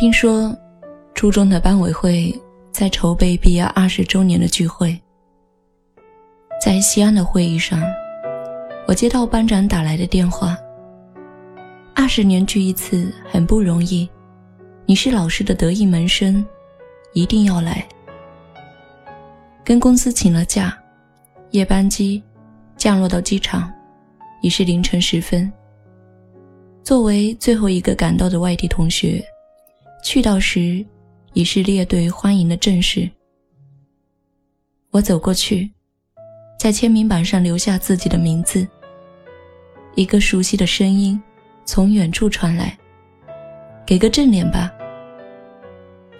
听说，初中的班委会在筹备毕业二十周年的聚会。在西安的会议上，我接到班长打来的电话。二十年聚一次很不容易，你是老师的得意门生，一定要来。跟公司请了假，夜班机降落到机场，已是凌晨时分。作为最后一个赶到的外地同学，去到时已是列队欢迎的阵势。我走过去。在签名板上留下自己的名字。一个熟悉的声音从远处传来：“给个正脸吧。”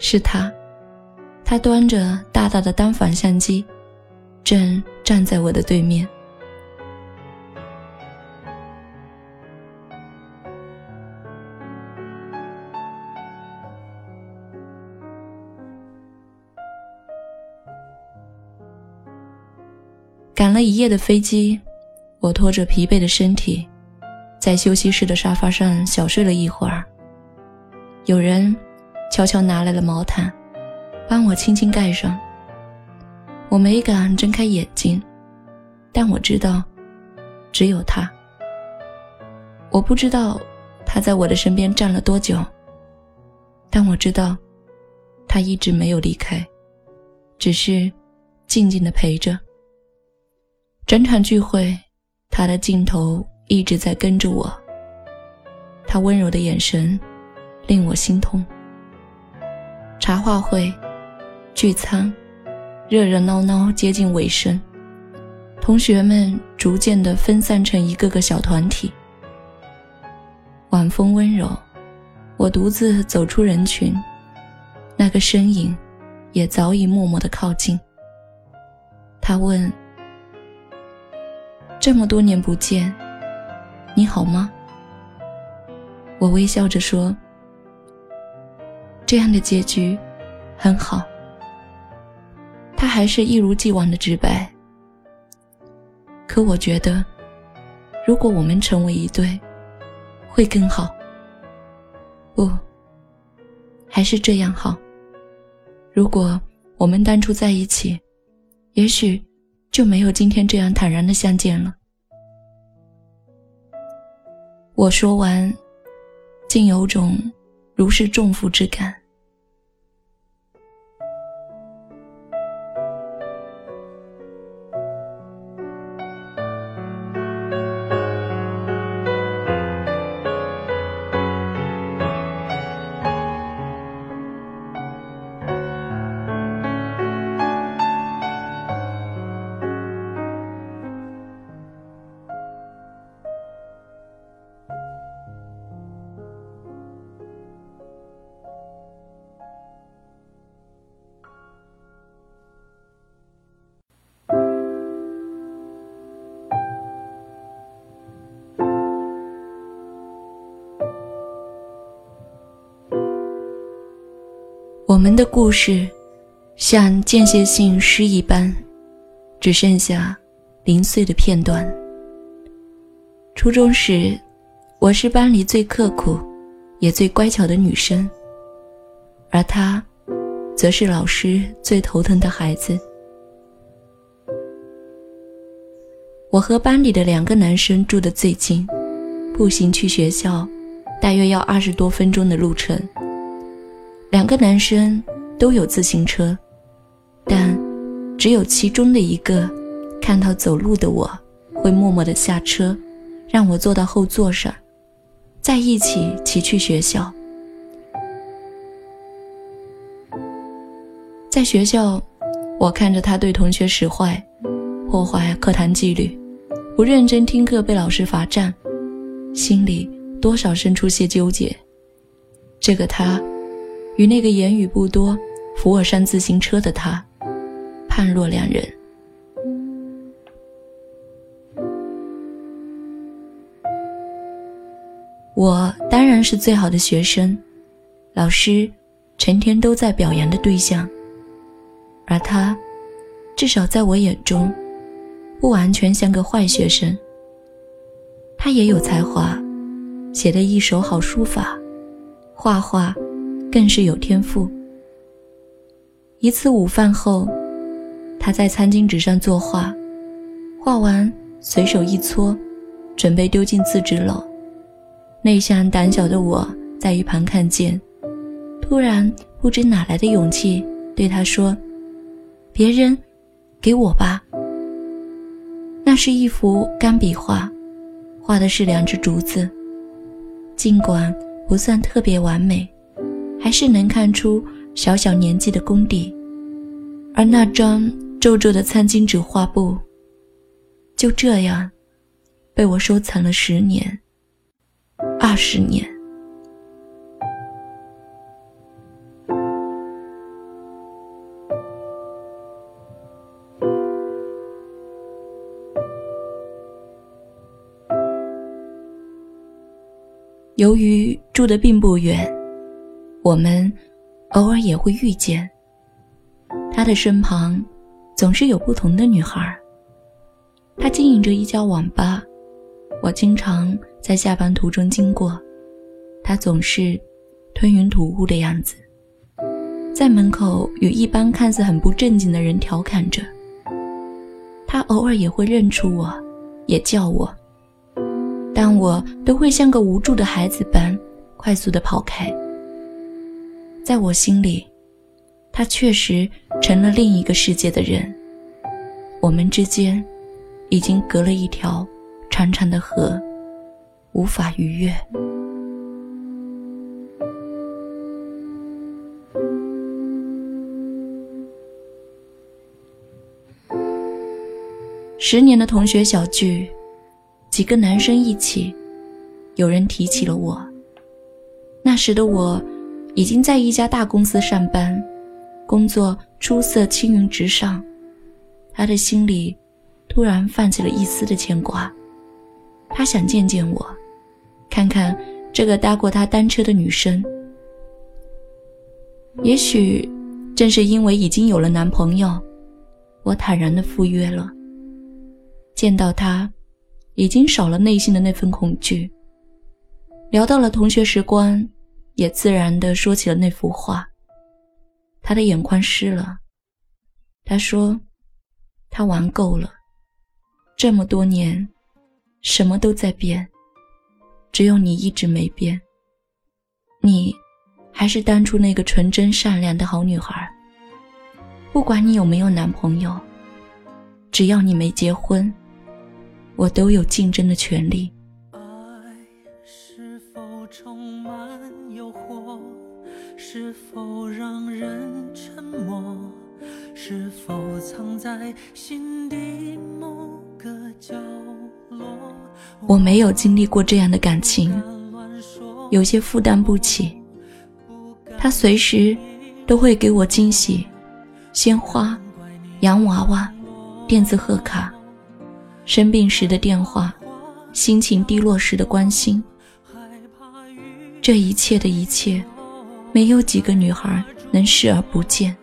是他，他端着大大的单反相机，正站在我的对面。了一夜的飞机，我拖着疲惫的身体，在休息室的沙发上小睡了一会儿。有人悄悄拿来了毛毯，帮我轻轻盖上。我没敢睁开眼睛，但我知道，只有他。我不知道他在我的身边站了多久，但我知道，他一直没有离开，只是静静的陪着。整场聚会，他的镜头一直在跟着我。他温柔的眼神令我心痛。茶话会、聚餐，热热闹闹接近尾声，同学们逐渐的分散成一个个小团体。晚风温柔，我独自走出人群，那个身影也早已默默的靠近。他问。这么多年不见，你好吗？我微笑着说：“这样的结局很好。”他还是一如既往的直白。可我觉得，如果我们成为一对，会更好。不，还是这样好。如果我们当初在一起，也许……就没有今天这样坦然的相见了。我说完，竟有种如释重负之感。我们的故事，像间歇性诗一般，只剩下零碎的片段。初中时，我是班里最刻苦，也最乖巧的女生，而她，则是老师最头疼的孩子。我和班里的两个男生住得最近，步行去学校，大约要二十多分钟的路程。两个男生都有自行车，但只有其中的一个看到走路的我，会默默的下车，让我坐到后座上，再一起骑去学校。在学校，我看着他对同学使坏，破坏课堂纪律，不认真听课被老师罚站，心里多少生出些纠结。这个他。与那个言语不多、扶我上自行车的他，判若两人。我当然是最好的学生，老师成天都在表扬的对象，而他，至少在我眼中，不完全像个坏学生。他也有才华，写的一手好书法，画画。更是有天赋。一次午饭后，他在餐巾纸上作画，画完随手一搓，准备丢进自纸篓。内向胆小的我在一旁看见，突然不知哪来的勇气对他说：“别扔，给我吧。”那是一幅干笔画，画的是两只竹子。尽管不算特别完美，还是能看出小小年纪的功底。而那张皱皱的餐巾纸画布，就这样被我收藏了十年。二十年。由于住的并不远，我们偶尔也会遇见。他的身旁总是有不同的女孩。他经营着一家网吧，我经常。在下班途中经过，他总是吞云吐雾的样子，在门口与一般看似很不正经的人调侃着。他偶尔也会认出我，也叫我，但我都会像个无助的孩子般快速的跑开。在我心里，他确实成了另一个世界的人。我们之间已经隔了一条长长的河。无法逾越。十年的同学小聚，几个男生一起，有人提起了我。那时的我，已经在一家大公司上班，工作出色，青云直上。他的心里突然泛起了一丝的牵挂，他想见见我。看看这个搭过他单车的女生，也许正是因为已经有了男朋友，我坦然的赴约了。见到他，已经少了内心的那份恐惧。聊到了同学时光，也自然的说起了那幅画。他的眼眶湿了。他说：“他玩够了，这么多年，什么都在变。”只有你一直没变，你还是当初那个纯真善良的好女孩。不管你有没有男朋友，只要你没结婚，我都有竞争的权利。否让人沉默？是否藏在心底某个角落？我没有经历过这样的感情，有些负担不起。他随时都会给我惊喜，鲜花、洋娃娃、电子贺卡，生病时的电话，心情低落时的关心。这一切的一切，没有几个女孩能视而不见。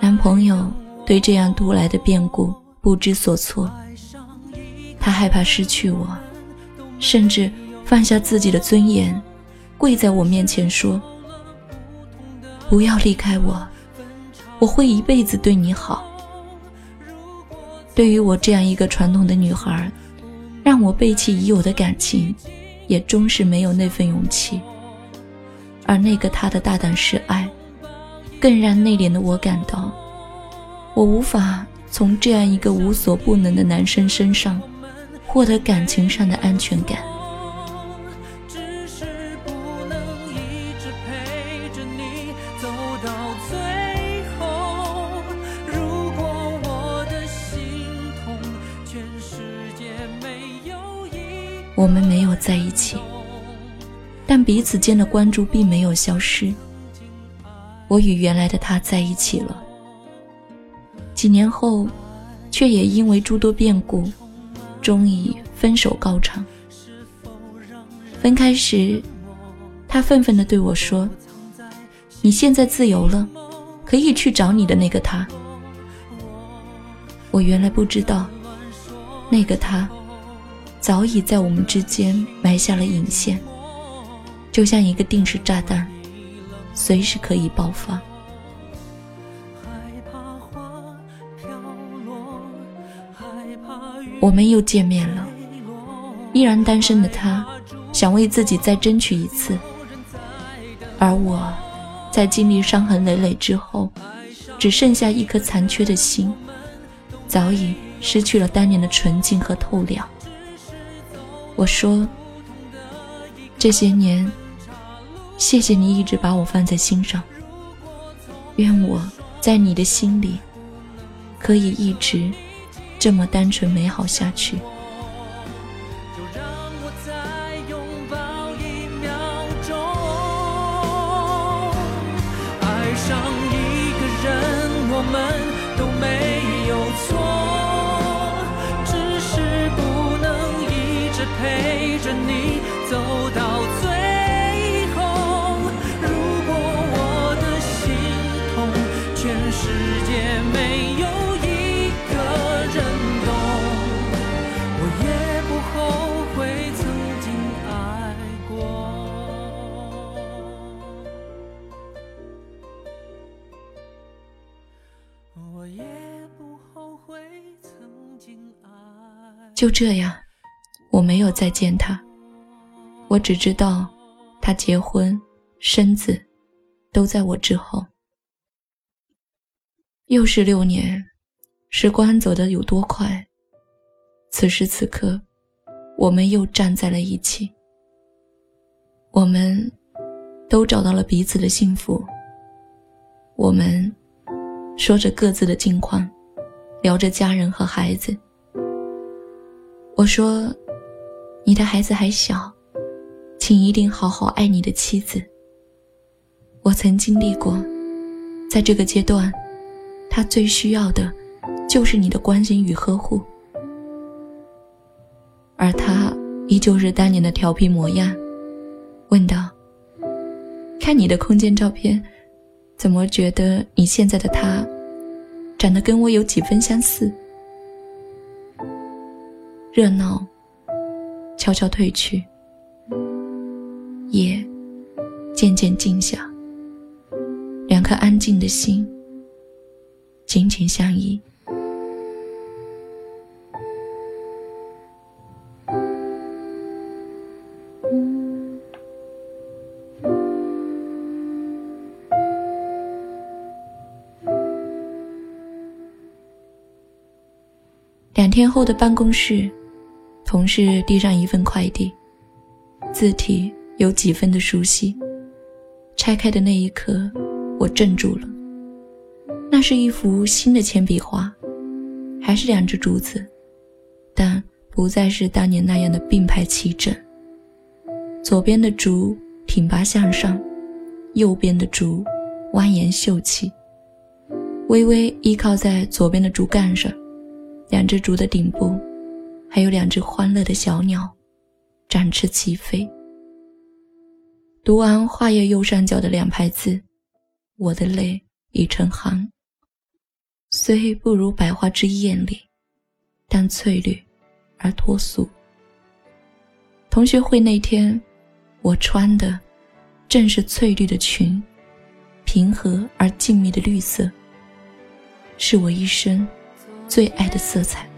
男朋友对这样突来的变故不知所措。他害怕失去我，甚至放下自己的尊严，跪在我面前说：“不要离开我，我会一辈子对你好。”对于我这样一个传统的女孩，让我背弃已有的感情，也终是没有那份勇气。而那个他的大胆示爱，更让内敛的我感到，我无法从这样一个无所不能的男生身上。获得感情上的安全感。我们没有在一起，但彼此间的关注并没有消失。我与原来的他在一起了，几年后，却也因为诸多变故。终以分手告场。分开时，他愤愤地对我说：“你现在自由了，可以去找你的那个他。”我原来不知道，那个他早已在我们之间埋下了引线，就像一个定时炸弹，随时可以爆发。我们又见面了，依然单身的他，想为自己再争取一次，而我，在经历伤痕累累之后，只剩下一颗残缺的心，早已失去了当年的纯净和透亮。我说，这些年。谢谢你一直把我放在心上，愿我在你的心里可以一直这么单纯美好下去。就这样，我没有再见他。我只知道，他结婚、生子，都在我之后。又是六年，时光走得有多快？此时此刻，我们又站在了一起。我们都找到了彼此的幸福。我们说着各自的近况，聊着家人和孩子。我说：“你的孩子还小，请一定好好爱你的妻子。我曾经历过，在这个阶段，他最需要的，就是你的关心与呵护。而他依旧是当年的调皮模样，问道：‘看你的空间照片，怎么觉得你现在的他，长得跟我有几分相似？’”热闹悄悄退去，夜渐渐静下，两颗安静的心紧紧相依。两天后的办公室。同事递上一份快递，字体有几分的熟悉。拆开的那一刻，我怔住了。那是一幅新的铅笔画，还是两只竹子，但不再是当年那样的并排齐整。左边的竹挺拔向上，右边的竹蜿蜒秀气，微微依靠在左边的竹竿上，两只竹的顶部。还有两只欢乐的小鸟，展翅齐飞。读完画页右上角的两排字，我的泪已成行。虽不如百花之艳丽，但翠绿而脱俗。同学会那天，我穿的正是翠绿的裙，平和而静谧的绿色，是我一生最爱的色彩。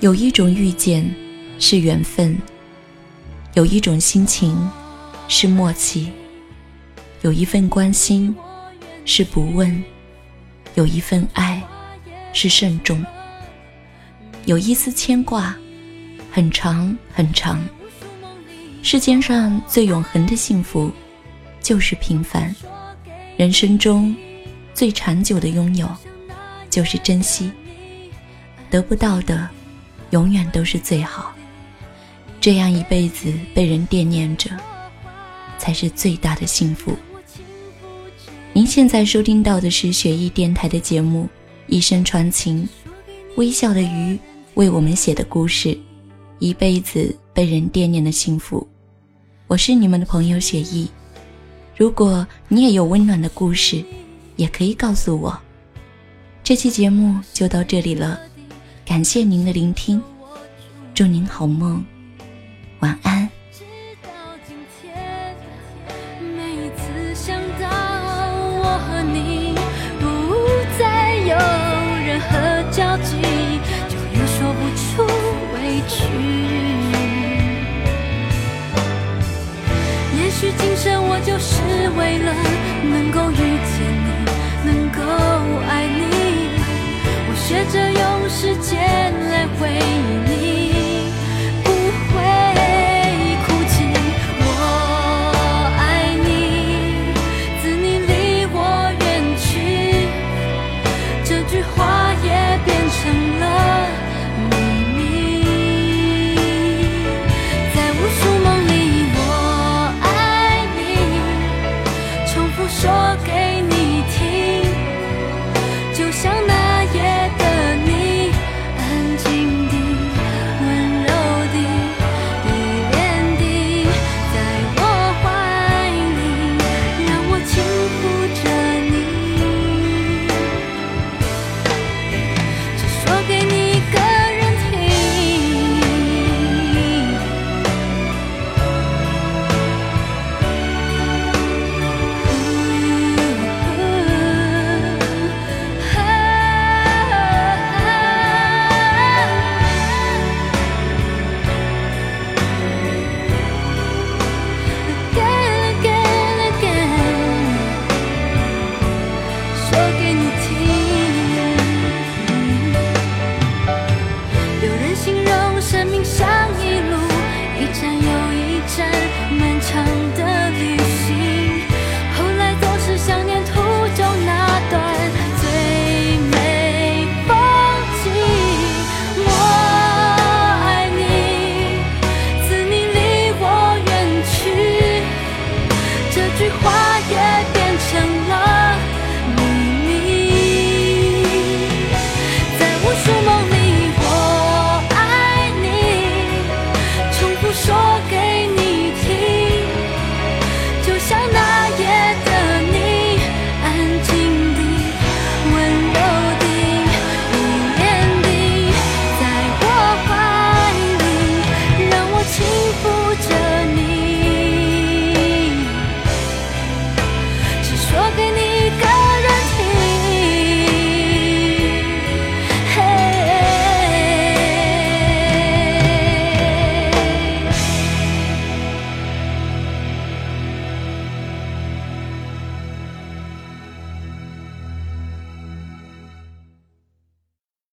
有一种遇见是缘分，有一种心情是默契，有一份关心是不问，有一份爱是慎重，有一丝牵挂很长很长。世间上最永恒的幸福。就是平凡，人生中最长久的拥有，就是珍惜。得不到的永远都是最好。这样一辈子被人惦念着，才是最大的幸福。您现在收听到的是雪艺电台的节目《一生传情》，微笑的鱼为我们写的故事，一辈子被人惦念的幸福。我是你们的朋友雪艺。如果你也有温暖的故事，也可以告诉我。这期节目就到这里了，感谢您的聆听，祝您好梦，晚安。就是为了会